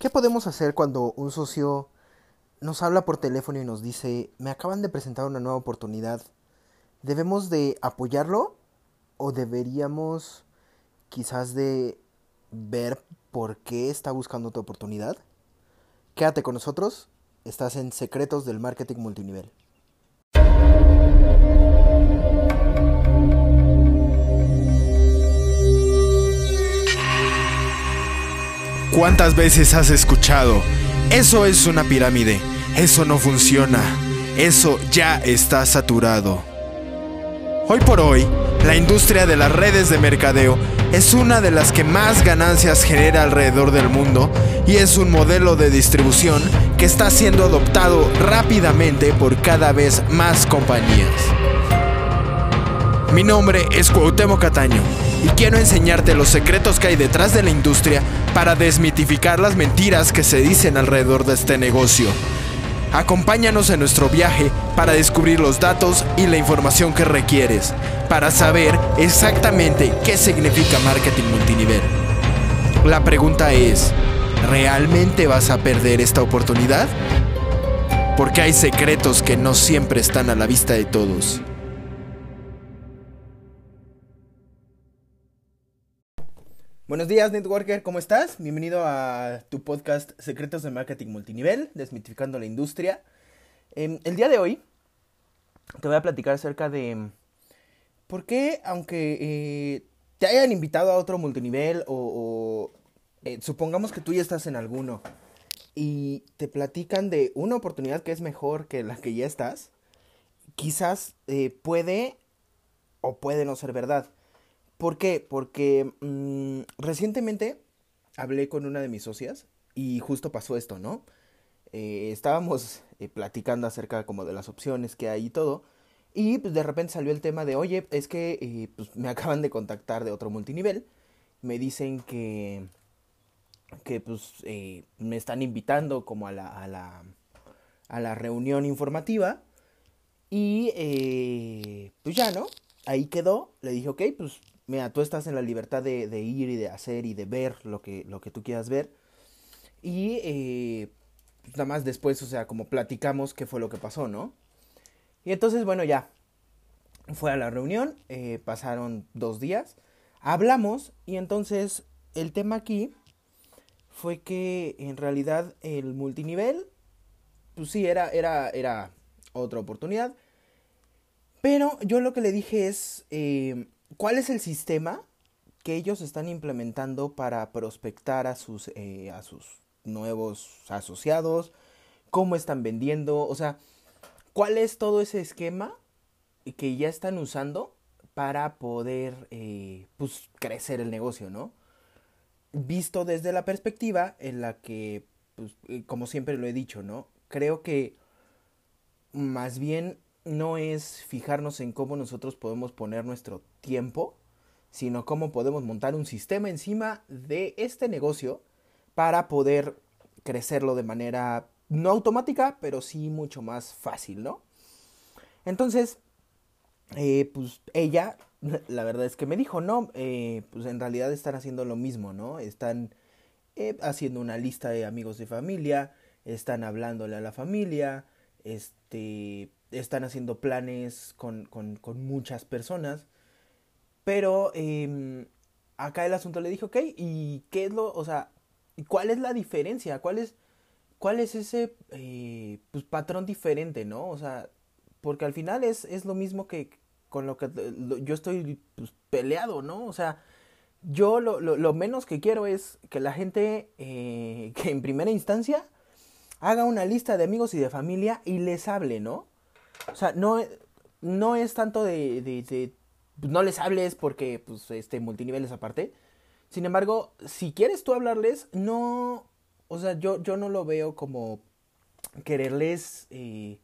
¿Qué podemos hacer cuando un socio nos habla por teléfono y nos dice, me acaban de presentar una nueva oportunidad? ¿Debemos de apoyarlo o deberíamos quizás de ver por qué está buscando otra oportunidad? Quédate con nosotros, estás en Secretos del Marketing Multinivel. ¿Cuántas veces has escuchado? Eso es una pirámide. Eso no funciona. Eso ya está saturado. Hoy por hoy, la industria de las redes de mercadeo es una de las que más ganancias genera alrededor del mundo y es un modelo de distribución que está siendo adoptado rápidamente por cada vez más compañías. Mi nombre es Cuauhtémoc Cataño y quiero enseñarte los secretos que hay detrás de la industria para desmitificar las mentiras que se dicen alrededor de este negocio. Acompáñanos en nuestro viaje para descubrir los datos y la información que requieres para saber exactamente qué significa marketing multinivel. La pregunta es, ¿realmente vas a perder esta oportunidad? Porque hay secretos que no siempre están a la vista de todos. Buenos días, Networker, ¿cómo estás? Bienvenido a tu podcast Secretos de Marketing Multinivel, desmitificando la industria. Em, el día de hoy te voy a platicar acerca de em, por qué, aunque eh, te hayan invitado a otro multinivel o, eh, supongamos que tú ya estás en alguno y te platican de una oportunidad que es mejor que la que ya estás, quizás eh, puede o puede no ser verdad. ¿Por qué? Porque mm, recientemente hablé con una de mis socias y justo pasó esto, ¿no? Eh, estábamos eh, platicando acerca como de las opciones que hay y todo. Y pues de repente salió el tema de, oye, es que eh, pues, me acaban de contactar de otro multinivel. Me dicen que, que pues me están invitando como a la, a la, a la reunión informativa. Y pues ya, ¿no? Ahí quedó. Le dije, ok, pues mira, tú estás en la libertad de, ir y de hacer y de ver lo que, lo que tú quieras ver. Y eh, pues, nada más después, o sea, como platicamos qué fue lo que pasó, ¿no? Y entonces, bueno, ya. Fue a la reunión, eh, pasaron dos días, hablamos y entonces el tema aquí fue que en realidad el multinivel, pues sí, era, era, era otra oportunidad. Pero yo lo que le dije es, eh, ¿Cuál es el sistema que ellos están implementando para prospectar a sus, eh, a sus nuevos asociados? ¿Cómo están vendiendo? O sea, ¿cuál es todo ese esquema que ya están usando para poder eh, pues, crecer el negocio, ¿no? Visto desde la perspectiva en la que, pues, eh, como siempre lo he dicho, ¿no? Creo que más bien no es fijarnos en cómo nosotros podemos poner nuestro tiempo, sino cómo podemos montar un sistema encima de este negocio para poder crecerlo de manera no automática, pero sí mucho más fácil, ¿no? Entonces, eh, pues ella, la verdad es que me dijo, no, eh, pues en realidad están haciendo lo mismo, ¿no? Están eh, haciendo una lista de amigos de familia, están hablándole a la familia, este, están haciendo planes con, con, muchas personas. Pero eh, acá el asunto le dije, ok, ¿y qué es lo, o sea, cuál es la diferencia? ¿Cuál es, cuál es ese eh, pues, patrón diferente, no? O sea, porque al final es, es lo mismo que con lo que yo estoy pues, peleado, ¿no? O sea, yo lo, lo, lo, menos que quiero es que la gente eh, que en primera instancia haga una lista de amigos y de familia y les hable, ¿no? O sea, no, no es tanto de, pues, no les hables porque pues este multinivel es aparte. Sin embargo, si quieres tú hablarles, no, o sea, yo, yo no lo veo como quererles eh,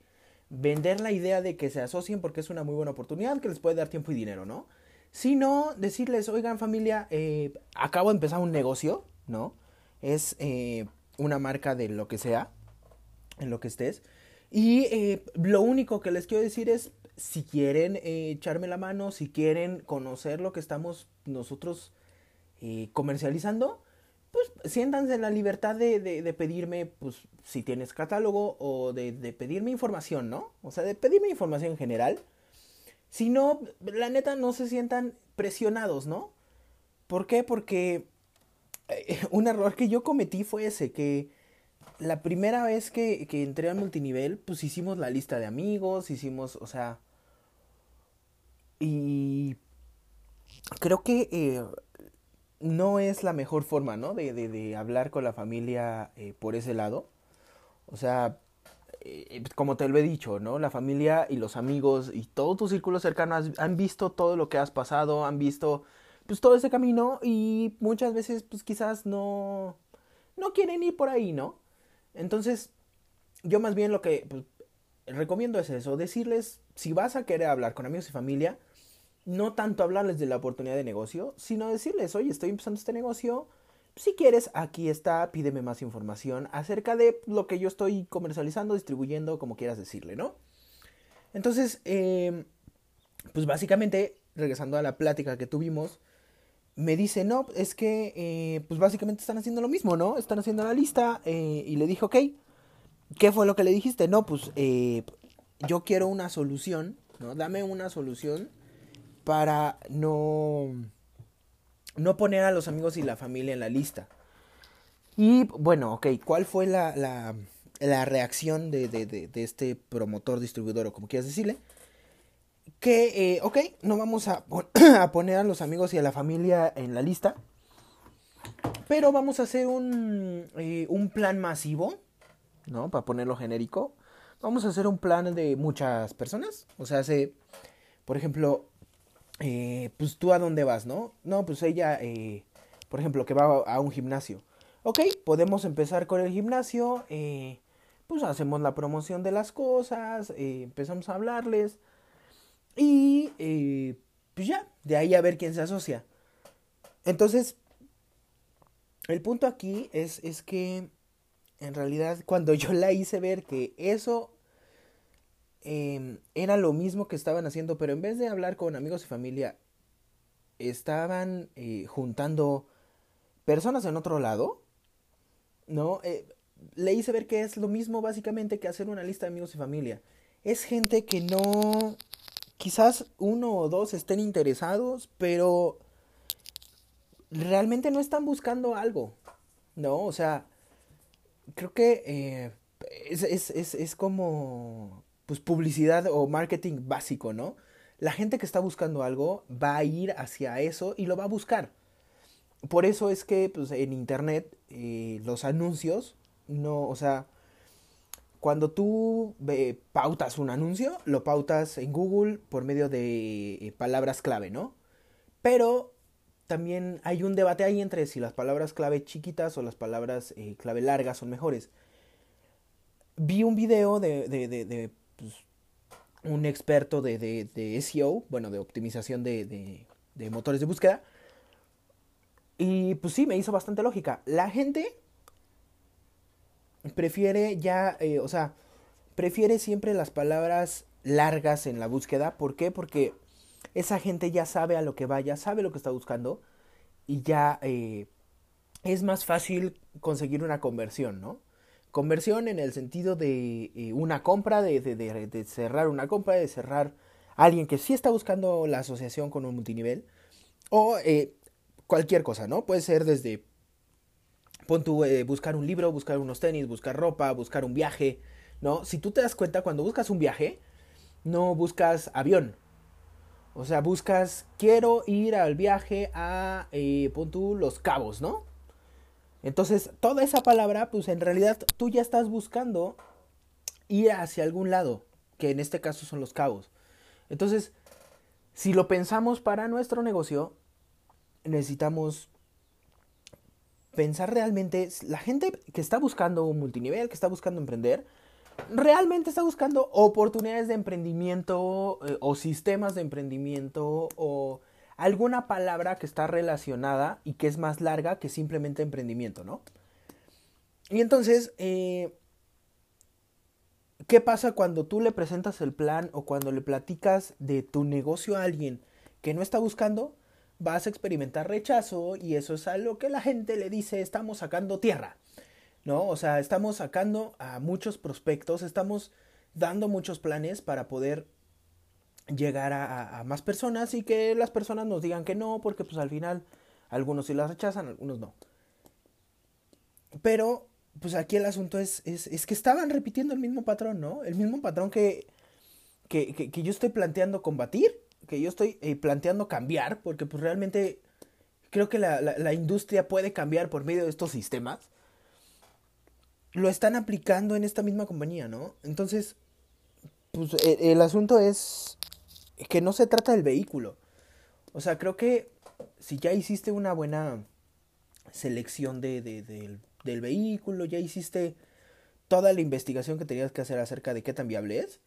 vender la idea de que se asocien porque es una muy buena oportunidad que les puede dar tiempo y dinero, ¿no? Sino decirles, oigan familia, eh, acabo de empezar un negocio, ¿no? Es eh, una marca de lo que sea, en lo que estés. Y eh, lo único que les quiero decir es, si quieren eh, echarme la mano, si quieren conocer lo que estamos nosotros eh, comercializando, pues siéntanse en la libertad de, de, pedirme, pues, si tienes catálogo o de, de, pedirme información, ¿no? O sea, de pedirme información en general. Si no, la neta, no se sientan presionados, ¿no? ¿Por qué? Porque un error que yo cometí fue ese, que la primera vez que, que entré al multinivel, pues hicimos la lista de amigos, hicimos, o sea, y creo que eh, no es la mejor forma, ¿no? De, de, hablar con la familia eh, por ese lado. O sea, eh, como te lo he dicho, ¿no? La familia y los amigos y todo tu círculo cercano han visto todo lo que has pasado, han visto pues todo ese camino y muchas veces pues quizás no no quieren ir por ahí, ¿no? Entonces, yo más bien lo que pues, recomiendo es eso, decirles si vas a querer hablar con amigos y familia, no tanto hablarles de la oportunidad de negocio, sino decirles, oye, estoy empezando este negocio, si quieres, aquí está, pídeme más información acerca de lo que yo estoy comercializando, distribuyendo, como quieras decirle, ¿no? Entonces, eh, pues básicamente, regresando a la plática que tuvimos, me dice, no, es que, eh, pues básicamente están haciendo lo mismo, ¿no? Están haciendo la lista eh, y le dije, ok, ¿qué fue lo que le dijiste? No, pues yo quiero una solución, ¿no? Dame una solución para no, no poner a los amigos y la familia en la lista. Y bueno, ok, ¿cuál fue la, la, la reacción de, de, de, de, este promotor, distribuidor o como quieras decirle? Que, eh, ok, no vamos a, a, poner a los amigos y a la familia en la lista, pero vamos a hacer un, eh, un plan masivo, ¿no? Para ponerlo genérico. Vamos a hacer un plan de muchas personas. O sea, hace, por ejemplo, eh, pues tú a dónde vas, ¿no? No, pues ella, por ejemplo, que va a un gimnasio. Ok, podemos empezar con el gimnasio, pues hacemos la promoción de las cosas, empezamos a hablarles y eh, pues ya, de ahí a ver quién se asocia. Entonces, el punto aquí es, es que en realidad cuando yo la hice ver que eso eh, era lo mismo que estaban haciendo, pero en vez de hablar con amigos y familia, estaban eh, juntando personas en otro lado, ¿no? Eh, le hice ver que es lo mismo básicamente que hacer una lista de amigos y familia. Es gente que no, quizás uno o dos estén interesados, pero realmente no están buscando algo, ¿no? O sea, creo que eh, es, es, es, es como pues publicidad o marketing básico, ¿no? La gente que está buscando algo va a ir hacia eso y lo va a buscar. Por eso es que pues, en internet eh, los anuncios no, o sea, cuando tú pautas un anuncio, lo pautas en Google por medio de eh, palabras clave, ¿no? Pero también hay un debate ahí entre si las palabras clave chiquitas o las palabras eh, clave largas son mejores. Vi un video de, pues, un experto de, SEO, bueno, de optimización de, motores de búsqueda. Y pues sí, me hizo bastante lógica. La gente prefiere ya, eh, o sea, prefiere siempre las palabras largas en la búsqueda. ¿Por qué? Porque esa gente ya sabe a lo que va, ya sabe lo que está buscando y ya eh, es más fácil conseguir una conversión, ¿no? Conversión en el sentido de eh, una compra, de, de, de, cerrar una compra, de cerrar a alguien que sí está buscando la asociación con un multinivel. O cualquier cosa, ¿no? Puede ser desde pon tu, eh, buscar un libro, buscar unos tenis, buscar ropa, buscar un viaje, ¿no? Si tú te das cuenta, cuando buscas un viaje, no buscas avión. O sea, buscas, quiero ir al viaje a, eh, pon tú, Los Cabos, ¿no? Entonces, toda esa palabra, pues en realidad tú ya estás buscando ir hacia algún lado, que en este caso son los cabos. Entonces, si lo pensamos para nuestro negocio, necesitamos pensar realmente, la gente que está buscando un multinivel, que está buscando emprender, realmente está buscando oportunidades de emprendimiento eh, o sistemas de emprendimiento o alguna palabra que está relacionada y que es más larga que simplemente emprendimiento, ¿no? Y entonces, eh, ¿qué pasa cuando tú le presentas el plan o cuando le platicas de tu negocio a alguien que no está buscando? Vas a experimentar rechazo y eso es algo que la gente le dice estamos sacando tierra, ¿no? O sea, estamos sacando a muchos prospectos, estamos dando muchos planes para poder llegar a, más personas y que las personas nos digan que no, porque pues al final algunos sí las rechazan, algunos no. Pero, pues aquí el asunto es, es, que estaban repitiendo el mismo patrón, ¿no? El mismo patrón que, que, que, yo estoy planteando combatir, que yo estoy eh, planteando cambiar, porque pues realmente creo que la, la, industria puede cambiar por medio de estos sistemas. Lo están aplicando en esta misma compañía, ¿no? Entonces, pues e, el asunto es que no se trata del vehículo. O sea, creo que si ya hiciste una buena selección de, del, vehículo, ya hiciste toda la investigación que tenías que hacer acerca de qué tan viable es,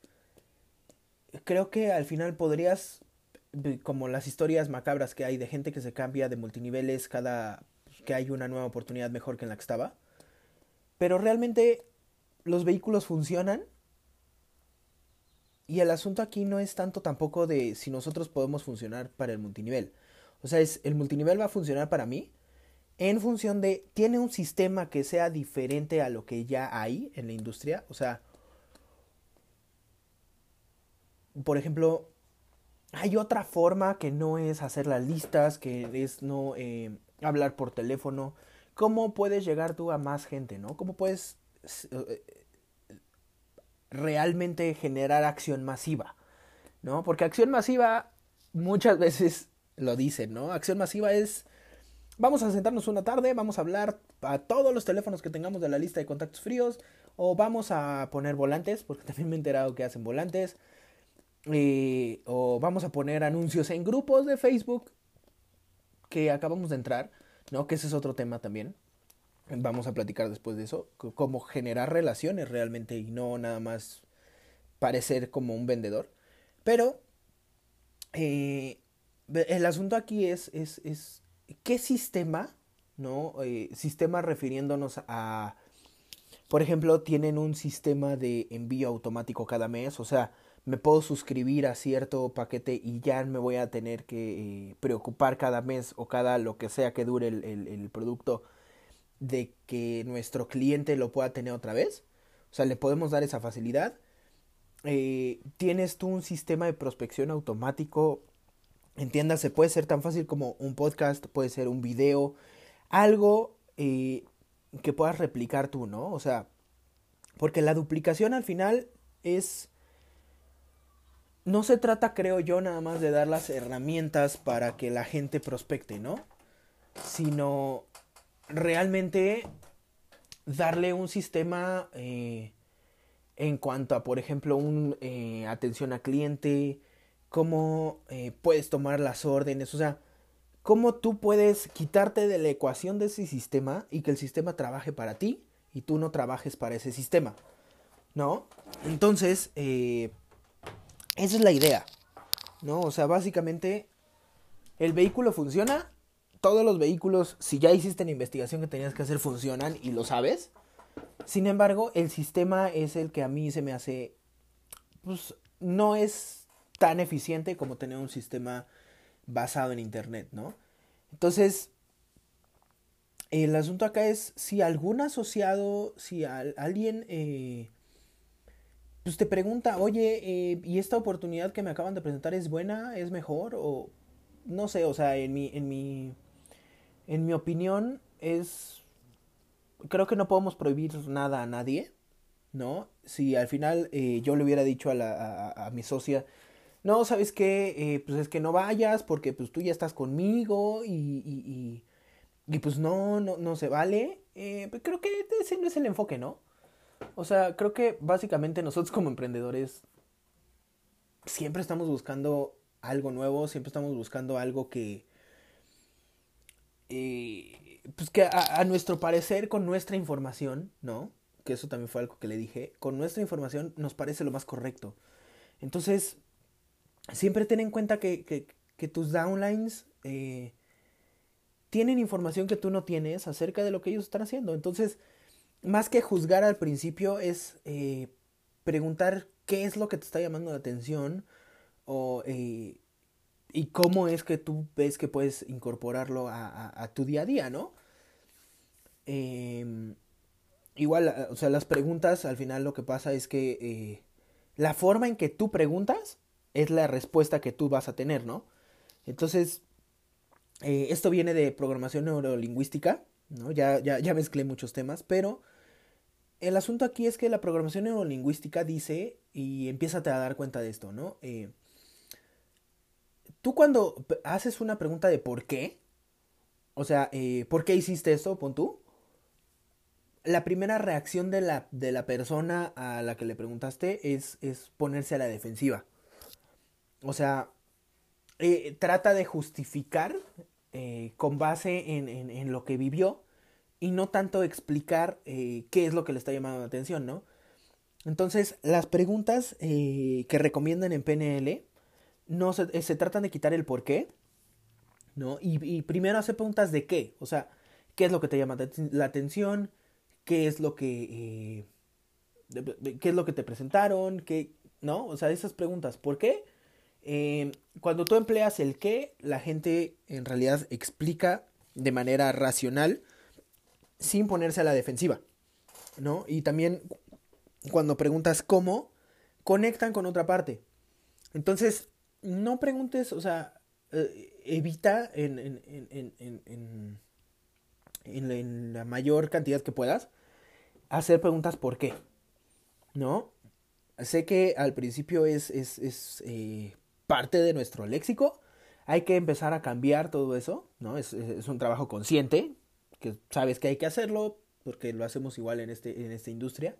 creo que al final podrías, como las historias macabras que hay de gente que se cambia de multiniveles cada que hay una nueva oportunidad mejor que en la que estaba, pero realmente los vehículos funcionan y el asunto aquí no es tanto tampoco de si nosotros podemos funcionar para el multinivel. O sea, es el multinivel va a funcionar para mí en función de tiene un sistema que sea diferente a lo que ya hay en la industria. O sea, por ejemplo, hay otra forma que no es hacer las listas, que es no eh, hablar por teléfono. ¿Cómo puedes llegar tú a más gente, no? ¿Cómo puedes eh, realmente generar acción masiva, ¿no? Porque acción masiva muchas veces lo dicen, ¿no? Acción masiva es, vamos a sentarnos una tarde, vamos a hablar a todos los teléfonos que tengamos de la lista de contactos fríos, o vamos a poner volantes, porque también me he enterado que hacen volantes, o vamos a poner anuncios en grupos de Facebook que acabamos de entrar, ¿no? Que ese es otro tema también. Vamos a platicar después de eso, cómo generar relaciones realmente y no nada más parecer como un vendedor. Pero eh, el asunto aquí es, es, es qué sistema, ¿no? Eh, sistema refiriéndonos a, por ejemplo, tienen un sistema de envío automático cada mes, o sea, me puedo suscribir a cierto paquete y ya me voy a tener que eh, preocupar cada mes o cada lo que sea que dure el, el, producto de que nuestro cliente lo pueda tener otra vez. O sea, le podemos dar esa facilidad. Eh, tienes tú un sistema de prospección automático. Entiéndase, puede ser tan fácil como un podcast, puede ser un video, algo eh, que puedas replicar tú, ¿no? O sea, porque la duplicación al final es... No se trata, creo yo, nada más de dar las herramientas para que la gente prospecte, ¿no? Sino realmente darle un sistema eh, en cuanto a, por ejemplo, un eh, atención a cliente, cómo eh, puedes tomar las órdenes, o sea, cómo tú puedes quitarte de la ecuación de ese sistema y que el sistema trabaje para ti y tú no trabajes para ese sistema, ¿no? Entonces, esa es la idea, ¿no? O sea, básicamente, el vehículo funciona todos los vehículos, si ya hiciste la investigación que tenías que hacer, funcionan y lo sabes. Sin embargo, el sistema es el que a mí se me hace, pues no es tan eficiente como tener un sistema basado en Internet, ¿no? Entonces, el asunto acá es si algún asociado, si alguien eh, pues te pregunta, oye, eh, ¿y esta oportunidad que me acaban de presentar es buena, es mejor? O no sé, o sea, en mi, en mi en mi opinión, es. Creo que no podemos prohibir nada a nadie, ¿no? Si al final eh, yo le hubiera dicho a, la, a, mi socia, no, ¿sabes qué? Eh, pues es que no vayas porque pues tú ya estás conmigo y, y, y, pues no, no, no se vale. Eh, pues creo que ese no es el enfoque, ¿no? O sea, creo que básicamente nosotros como emprendedores siempre estamos buscando algo nuevo, siempre estamos buscando algo que, eh, pues que a, nuestro parecer, con nuestra información, ¿no? Que eso también fue algo que le dije, con nuestra información nos parece lo más correcto. Entonces, siempre ten en cuenta que, que, tus downlines eh, tienen información que tú no tienes acerca de lo que ellos están haciendo. Entonces, más que juzgar al principio, es eh, preguntar qué es lo que te está llamando la atención o y cómo es que tú ves que puedes incorporarlo a, tu día a día, ¿no? Em, igual, o sea, las preguntas al final lo que pasa es que eh, la forma en que tú preguntas es la respuesta que tú vas a tener, ¿no? Entonces, eh, esto viene de programación neurolingüística, ¿no? Ya, ya mezclé muchos temas, pero el asunto aquí es que la programación neurolingüística dice, y empieza a dar cuenta de esto, ¿no? Eh, tú cuando haces una pregunta de por qué, o sea, eh, ¿por qué hiciste esto? Pon tú. La primera reacción de la, de la persona a la que le preguntaste es, es ponerse a la defensiva. O sea, eh, trata de justificar con base en, en, lo que vivió y no tanto explicar qué es lo que le está llamando la atención, ¿no? Entonces, las preguntas que recomiendan en PNL no se, eh, se tratan de quitar el por qué, ¿no? Y, primero hacer preguntas de qué, o sea, qué es lo que te llama la atención, qué es lo que, eh, qué es lo que te presentaron, ¿no? O sea, esas preguntas, ¿por qué? Eh, cuando tú empleas el qué, la gente en realidad explica de manera racional sin ponerse a la defensiva, ¿no? Y también cuando preguntas cómo, conectan con otra parte. Entonces, no preguntes, o sea, eh, evita en, en, en, en, la mayor cantidad que puedas hacer preguntas por qué, ¿no? Sé que al principio es, es, es eh, parte de nuestro léxico, hay que empezar a cambiar todo eso, ¿no? Es, es, un trabajo consciente, que sabes que hay que hacerlo, porque lo hacemos igual en, este, en esta industria.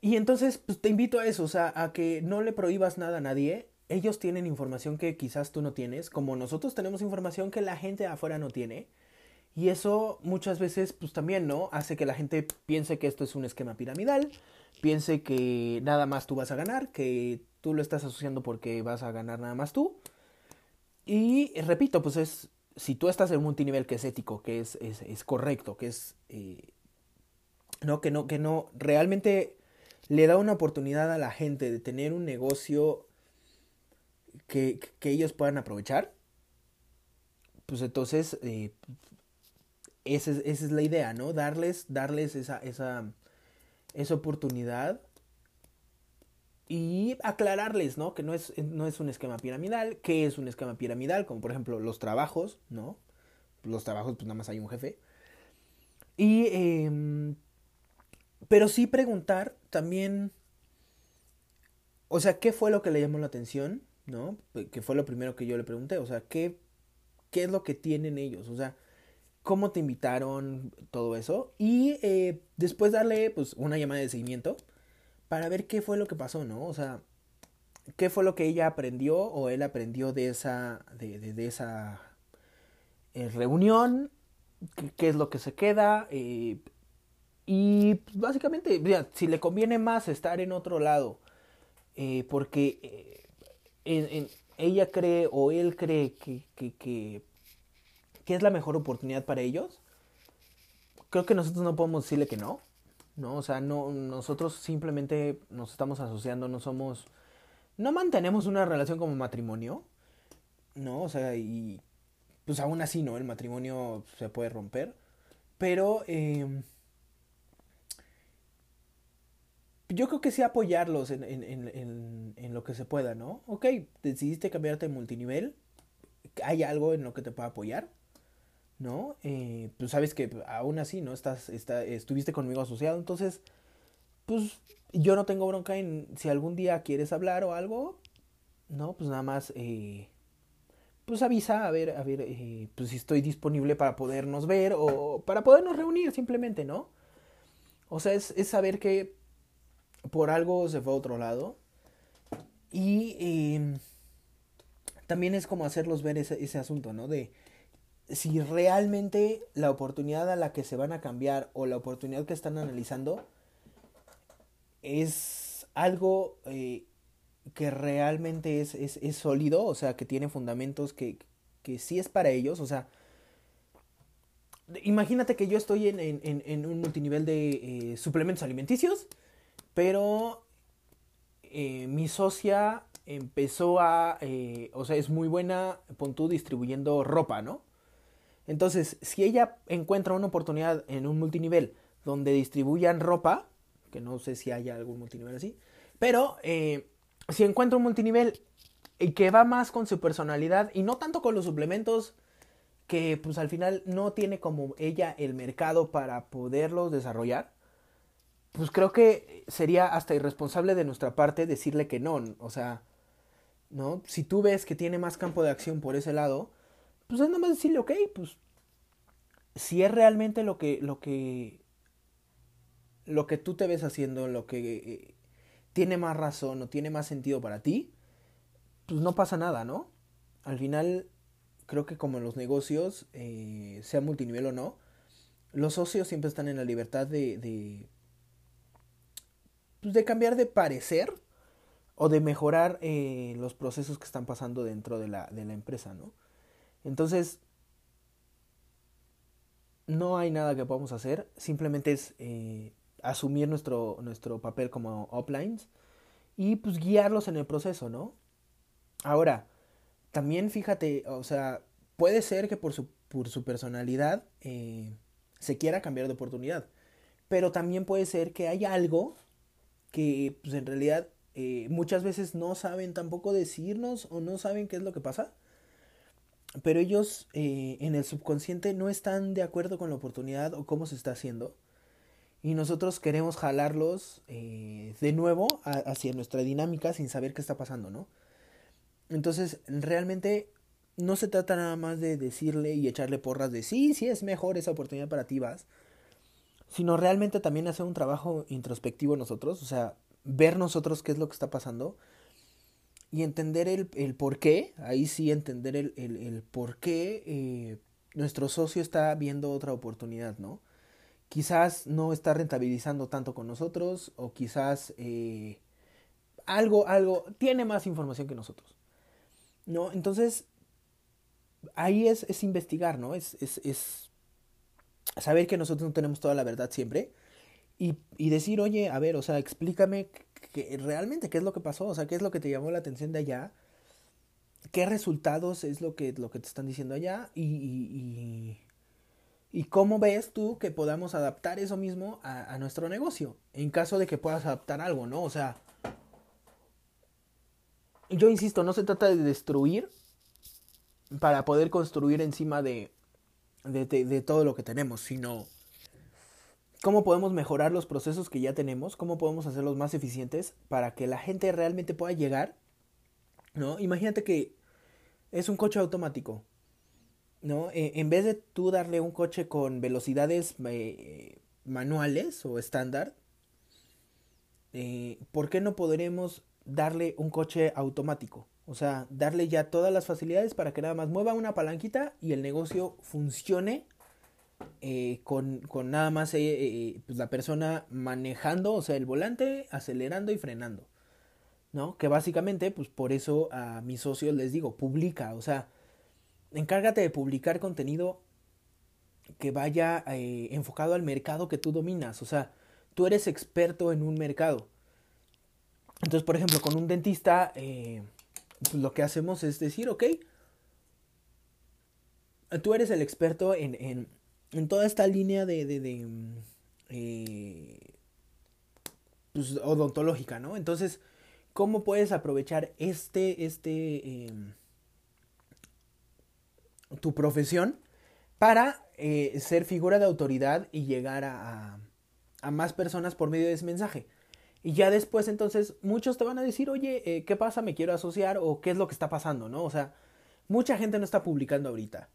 Y entonces, pues te invito a eso, o sea, a que no le prohíbas nada a nadie. Ellos tienen información que quizás tú no tienes, como nosotros tenemos información que la gente afuera no tiene. Y eso muchas veces, pues también, ¿no? Hace que la gente piense que esto es un esquema piramidal, piense que nada más tú vas a ganar, que tú lo estás asociando porque vas a ganar nada más tú. Y repito, pues es, si tú estás en un multinivel que es ético, que es, es, es correcto, que es, eh, no, que no, que no, realmente le da una oportunidad a la gente de tener un negocio que, que ellos puedan aprovechar, pues entonces eh, esa, es, esa, es, la idea, ¿no? Darles, darles esa, esa, esa oportunidad y aclararles, ¿no? Que no es, no es un esquema piramidal, que es un esquema piramidal, como por ejemplo los trabajos, ¿no? Los trabajos, pues nada más hay un jefe. Y eh, pero sí preguntar también, o sea, ¿qué fue lo que le llamó la atención? ¿No? Que fue lo primero que yo le pregunté, o sea, ¿qué, qué es lo que tienen ellos? O sea, ¿cómo te invitaron? Todo eso. Y eh, después darle, pues, una llamada de seguimiento para ver qué fue lo que pasó, ¿no? O sea, qué fue lo que ella aprendió o él aprendió de esa, de, de, esa eh, reunión, ¿Qué, es lo que se queda, eh, y pues, básicamente, si le conviene más estar en otro lado, eh, porque ella cree o él cree que, que, que, es la mejor oportunidad para ellos, creo que nosotros no podemos decirle que no. ¿No? O sea, no, nosotros simplemente nos estamos asociando, no somos, no mantenemos una relación como matrimonio, ¿no? O sea, y pues aún así, ¿no? El matrimonio se puede romper, pero eh, yo creo que sí apoyarlos en, en, en, en, lo que se pueda, ¿no? Ok, decidiste cambiarte de multinivel, hay algo en lo que te pueda apoyar, ¿no? Eh, pues sabes que aún así, ¿no? Estás, está, estuviste conmigo asociado, entonces, pues yo no tengo bronca en si algún día quieres hablar o algo, ¿no? Pues nada más, eh, pues avisa a ver, a ver, eh, pues si estoy disponible para podernos ver o para podernos reunir simplemente, ¿no? O sea, es, es saber que por algo se fue a otro lado. Y em, también es como hacerlos ver ese, ese asunto, ¿no? De si realmente la oportunidad a la que se van a cambiar o la oportunidad que están analizando es algo eh, que realmente es, es, es, sólido, o sea, que tiene fundamentos que, que sí es para ellos, o sea, imagínate que yo estoy en, en, en un multinivel de eh, suplementos alimenticios pero eh, mi socia empezó a, o sea, es muy buena, pon tú, distribuyendo ropa, ¿no? Entonces, si ella encuentra una oportunidad en un multinivel donde distribuyan ropa, que no sé si haya algún multinivel así, pero eh, si encuentra un multinivel que va más con su personalidad y no tanto con los suplementos, que pues al final no tiene como ella el mercado para poderlos desarrollar, pues creo que sería hasta irresponsable de nuestra parte decirle que no, o sea, ¿no? Si tú ves que tiene más campo de acción por ese lado, pues es nada más decirle, ok, pues si es realmente lo que, lo que, lo que tú te ves haciendo, lo que eh, tiene más razón o tiene más sentido para ti, pues no pasa nada, ¿no? Al final, creo que como en los negocios, eh, sea multinivel o no, los socios siempre están en la libertad de, de, pues de cambiar de parecer o de mejorar eh, los procesos que están pasando dentro de la, de la empresa, ¿no? Entonces, no hay nada que podamos hacer, simplemente es eh, asumir nuestro, nuestro papel como uplines y pues guiarlos en el proceso, ¿no? Ahora, también fíjate, o sea, puede ser que por su, por su personalidad eh, se quiera cambiar de oportunidad, pero también puede ser que haya algo que pues en realidad eh, muchas veces no saben tampoco decirnos o no saben qué es lo que pasa pero ellos eh, en el subconsciente no están de acuerdo con la oportunidad o cómo se está haciendo. Y nosotros queremos jalarlos eh, de nuevo hacia nuestra dinámica sin saber qué está pasando, ¿no? Entonces, realmente no se trata nada más de decirle y echarle porras de sí, sí es mejor esa oportunidad para ti, vas. Sino realmente también hacer un trabajo introspectivo nosotros, o sea, ver nosotros qué es lo que está pasando y entender el, el por qué, ahí sí entender el, el, el por qué eh, nuestro socio está viendo otra oportunidad, ¿no? Quizás no está rentabilizando tanto con nosotros o quizás eh, algo, algo, tiene más información que nosotros, ¿no? Entonces, ahí es, es investigar, ¿no? Es, es, es saber que nosotros no tenemos toda la verdad siempre y, y decir, oye, a ver, o sea, explícame que realmente qué es lo que pasó, o sea, qué es lo que te llamó la atención de allá, qué resultados es lo que, lo que te están diciendo allá y, y, y, cómo ves tú que podamos adaptar eso mismo a, a, nuestro negocio, en caso de que puedas adaptar algo, ¿no? O sea, yo insisto, no se trata de destruir para poder construir encima de, de, de, de todo lo que tenemos, sino cómo podemos mejorar los procesos que ya tenemos, cómo podemos hacerlos más eficientes para que la gente realmente pueda llegar, ¿no? Imagínate que es un coche automático, ¿no? Eh, en vez de tú darle un coche con velocidades eh, manuales o estándar, eh, ¿por qué no podremos darle un coche automático? O sea, darle ya todas las facilidades para que nada más mueva una palanquita y el negocio funcione eh, con, con, nada más eh, eh, pues la persona manejando, o sea, el volante, acelerando y frenando. ¿No? Que básicamente, pues por eso a mis socios les digo, publica, o sea, encárgate de publicar contenido que vaya enfocado al mercado que tú dominas, o sea, tú eres experto en un mercado. Entonces, por ejemplo, con un dentista, pues lo que hacemos es decir, ok, tú eres el experto en, en toda esta línea de, de, de eh, pues, odontológica, ¿no? Entonces, ¿cómo puedes aprovechar este, este, eh, tu profesión para eh, ser figura de autoridad y llegar a, a, a, más personas por medio de ese mensaje? Y ya después, entonces, muchos te van a decir, oye, eh, ¿qué pasa? ¿Me quiero asociar? ¿O qué es lo que está pasando? ¿No? O sea, mucha gente no está publicando ahorita.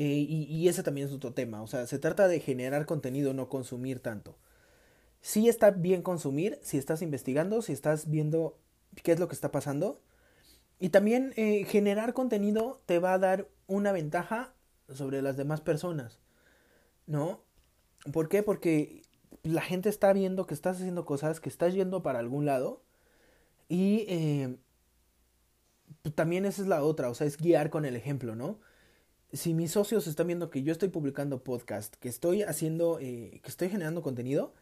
Eh, y, ese también es otro tema. O sea, se trata de generar contenido, no consumir tanto. Sí está bien consumir, si estás investigando, si estás viendo qué es lo que está pasando. Y también eh, generar contenido te va a dar una ventaja sobre las demás personas. ¿No? ¿Por qué? Porque la gente está viendo que estás haciendo cosas, que estás yendo para algún lado. Y eh, también esa es la otra, o sea, es guiar con el ejemplo, ¿no? Si mis socios están viendo que yo estoy publicando podcast, que estoy haciendo, eh, que estoy generando contenido,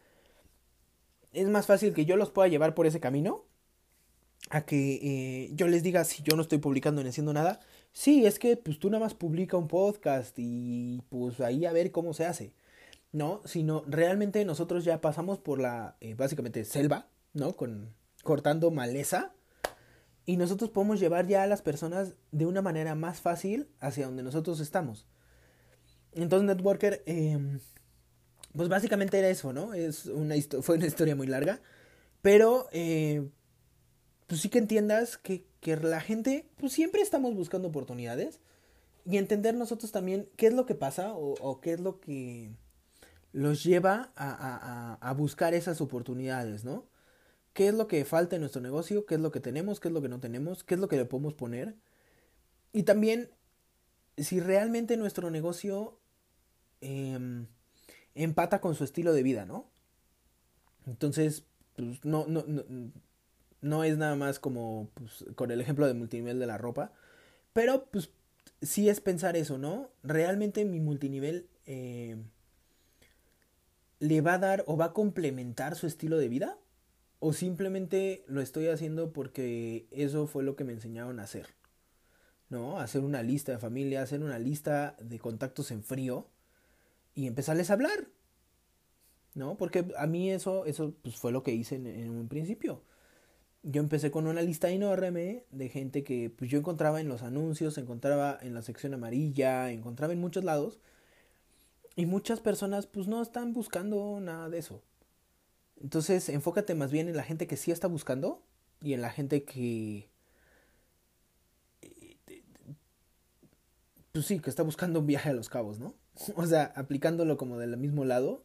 es más fácil que yo los pueda llevar por ese camino a que eh, yo les diga si yo no estoy publicando ni haciendo nada. Sí, es que pues tú nada más publica un podcast y pues ahí a ver cómo se hace. No, sino realmente nosotros ya pasamos por la, eh, básicamente, selva, ¿no? Con, cortando maleza. Y nosotros podemos llevar ya a las personas de una manera más fácil hacia donde nosotros estamos. Entonces, Networker, em, pues básicamente era eso, ¿no? Es una fue una historia muy larga. Pero, eh, pues sí que entiendas que, que la gente, pues siempre estamos buscando oportunidades. Y entender nosotros también qué es lo que pasa o, o qué es lo que los lleva a, a, a, buscar esas oportunidades, ¿no? ¿Qué es lo que falta en nuestro negocio? ¿Qué es lo que tenemos? ¿Qué es lo que no tenemos? ¿Qué es lo que le podemos poner? Y también, si realmente nuestro negocio eh, empata con su estilo de vida, ¿no? Entonces, pues no, no, no, no es nada más como pues, con el ejemplo de multinivel de la ropa, pero pues sí es pensar eso, ¿no? Realmente mi multinivel eh, le va a dar o va a complementar su estilo de vida o simplemente lo estoy haciendo porque eso fue lo que me enseñaron a hacer. ¿No? Hacer una lista de familia, hacer una lista de contactos en frío y empezarles a hablar. ¿No? Porque a mí eso, eso pues, fue lo que hice en, un principio. Yo empecé con una lista enorme de gente que pues, yo encontraba en los anuncios, encontraba en la sección amarilla, encontraba en muchos lados y muchas personas pues no están buscando nada de eso. Entonces enfócate más bien en la gente que sí está buscando y en la gente que... Pues sí, que está buscando un viaje a los cabos, ¿no? O sea, aplicándolo como del mismo lado.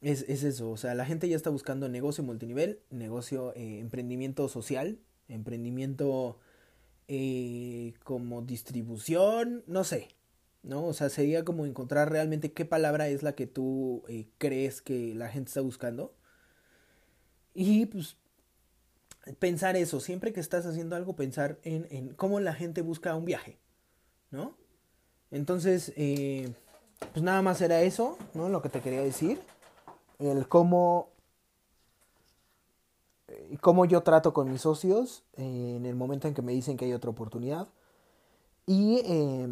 Es, es eso, o sea, la gente ya está buscando negocio multinivel, negocio, eh, emprendimiento social, emprendimiento eh, como distribución, no sé, ¿no? O sea, sería como encontrar realmente qué palabra es la que tú eh, crees que la gente está buscando. Y pues pensar eso, siempre que estás haciendo algo, pensar en, en cómo la gente busca un viaje, ¿no? Entonces, eh, pues nada más era eso, ¿no? Lo que te quería decir. El cómo, cómo yo trato con mis socios eh, en el momento en que me dicen que hay otra oportunidad. Y... Eh,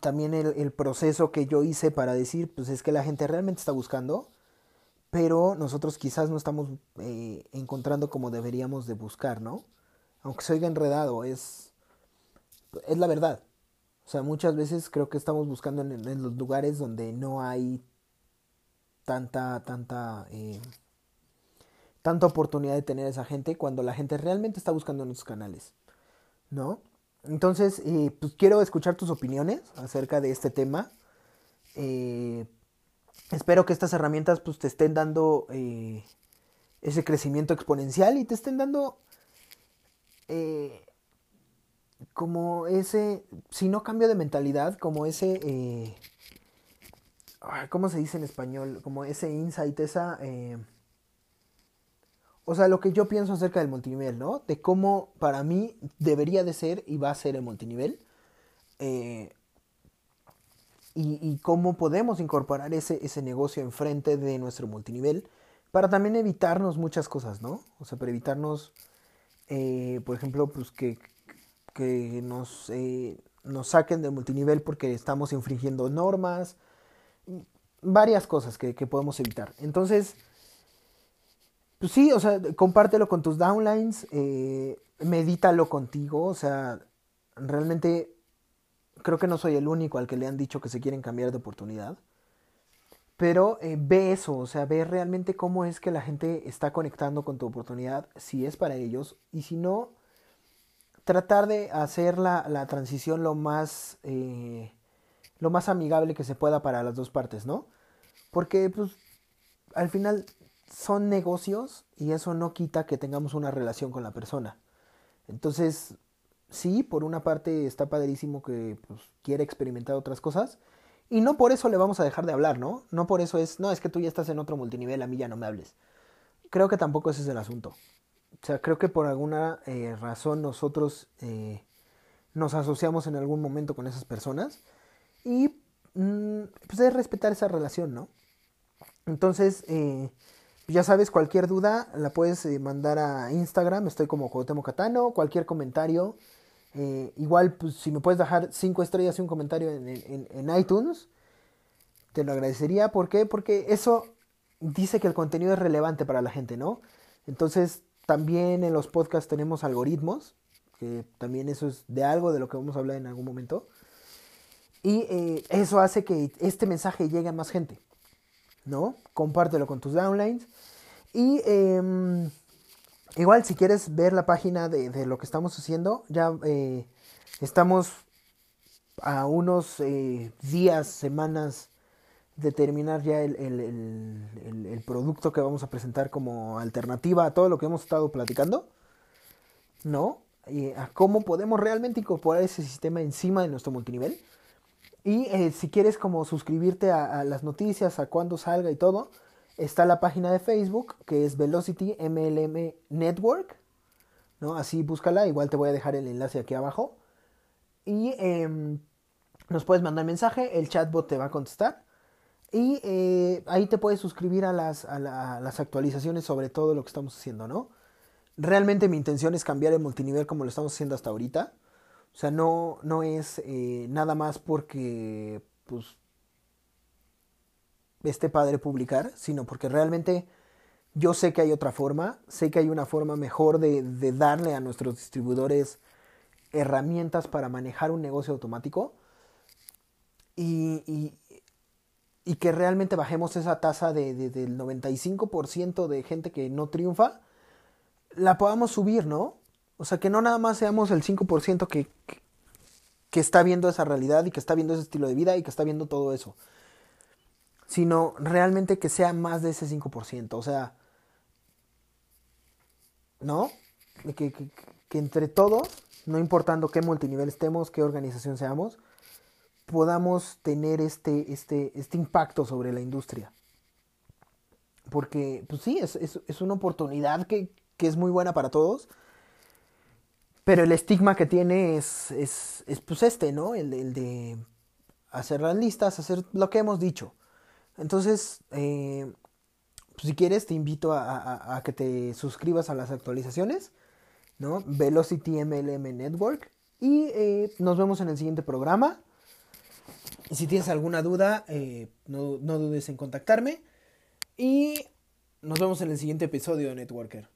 también el, el, proceso que yo hice para decir, pues es que la gente realmente está buscando, pero nosotros quizás no estamos eh, encontrando como deberíamos de buscar, ¿no? Aunque se oiga enredado, es, es la verdad. O sea, muchas veces creo que estamos buscando en, los lugares donde no hay tanta, tanta, eh, tanta oportunidad de tener a esa gente cuando la gente realmente está buscando en nuestros canales, ¿no? Entonces, eh, pues quiero escuchar tus opiniones acerca de este tema. Eh, espero que estas herramientas pues, te estén dando eh, ese crecimiento exponencial y te estén dando eh, como ese, si no cambio de mentalidad, como ese, eh, ¿cómo se dice en español? Como ese insight, esa... O sea, lo que yo pienso acerca del multinivel, ¿no? De cómo para mí debería de ser y va a ser el multinivel. Eh, y, cómo podemos incorporar ese, ese negocio enfrente de nuestro multinivel para también evitarnos muchas cosas, ¿no? O sea, para evitarnos, eh, por ejemplo, pues que, que nos, eh, nos saquen del multinivel porque estamos infringiendo normas, varias cosas que, que podemos evitar. Entonces, pues sí, o sea, compártelo con tus downlines, eh, medítalo contigo, o sea, realmente creo que no soy el único al que le han dicho que se quieren cambiar de oportunidad. Pero eh, ve eso, o sea, ve realmente cómo es que la gente está conectando con tu oportunidad, si es para ellos, y si no, tratar de hacer la, la transición lo más, eh, lo más amigable que se pueda para las dos partes, ¿no? Porque, pues, al final son negocios y eso no quita que tengamos una relación con la persona. Entonces, sí, por una parte está padrísimo que pues, quiere experimentar otras cosas y no por eso le vamos a dejar de hablar, ¿no? No por eso es, no, es que tú ya estás en otro multinivel, a mí ya no me hables. Creo que tampoco ese es el asunto. O sea, creo que por alguna eh, razón nosotros eh, nos asociamos en algún momento con esas personas y mm, pues es respetar esa relación, ¿no? Entonces, eh, ya sabes, cualquier duda la puedes mandar a Instagram, estoy como Cuauhtémoc Catano, cualquier comentario. Eh, igual, pues si me puedes dejar cinco estrellas y un comentario en, en- iTunes, te lo agradecería. ¿Por qué? Porque eso dice que el contenido es relevante para la gente, ¿no? Entonces, también en los podcasts tenemos algoritmos, que también eso es de algo de lo que vamos a hablar en algún momento. Y eh, eso hace que este mensaje llegue a más gente, ¿no? Compártelo con tus downlines. Y em, igual, si quieres ver la página de, de lo que estamos haciendo, ya eh, estamos a unos eh, días, semanas de terminar ya el, el- producto que vamos a presentar como alternativa a todo lo que hemos estado platicando, ¿no? Y a cómo podemos realmente incorporar ese sistema encima de nuestro multinivel. Y eh, si quieres como suscribirte a, a las noticias, a cuándo salga y todo, está la página de Facebook que es Velocity MLM Network, ¿no? Así búscala, igual te voy a dejar el enlace aquí abajo. Y em, nos puedes mandar mensaje, el chatbot te va a contestar. Y eh, ahí te puedes suscribir a las, a, la- a las actualizaciones sobre todo lo que estamos haciendo, ¿no? Realmente mi intención es cambiar el multinivel como lo estamos haciendo hasta ahorita. O sea, no, no es eh, nada más porque, pues, esté padre publicar, sino porque realmente yo sé que hay otra forma, sé que hay una forma mejor de, darle a nuestros distribuidores herramientas para manejar un negocio automático y, que realmente bajemos esa tasa de, de- del 95% de gente que no triunfa, la podamos subir, ¿no? O sea, que no nada más seamos el 5% que, que, que está viendo esa realidad y que está viendo ese estilo de vida y que está viendo todo eso, sino realmente que sea más de ese 5%, o sea, ¿no? Que, entre todos, no importando qué multinivel estemos, qué organización seamos, podamos tener este, este, este impacto sobre la industria. Porque, pues sí, es, es, es una oportunidad que, que es muy buena para todos, pero el estigma que tiene es, es, es pues este, ¿no? El, el de hacer las listas, hacer lo que hemos dicho. Entonces, eh, pues si quieres, te invito a, que te suscribas a las actualizaciones, ¿no? Velocity MLM Network. Y eh, nos vemos en el siguiente programa. Y si tienes alguna duda, eh, no, no dudes en contactarme. Y nos vemos en el siguiente episodio de Networker.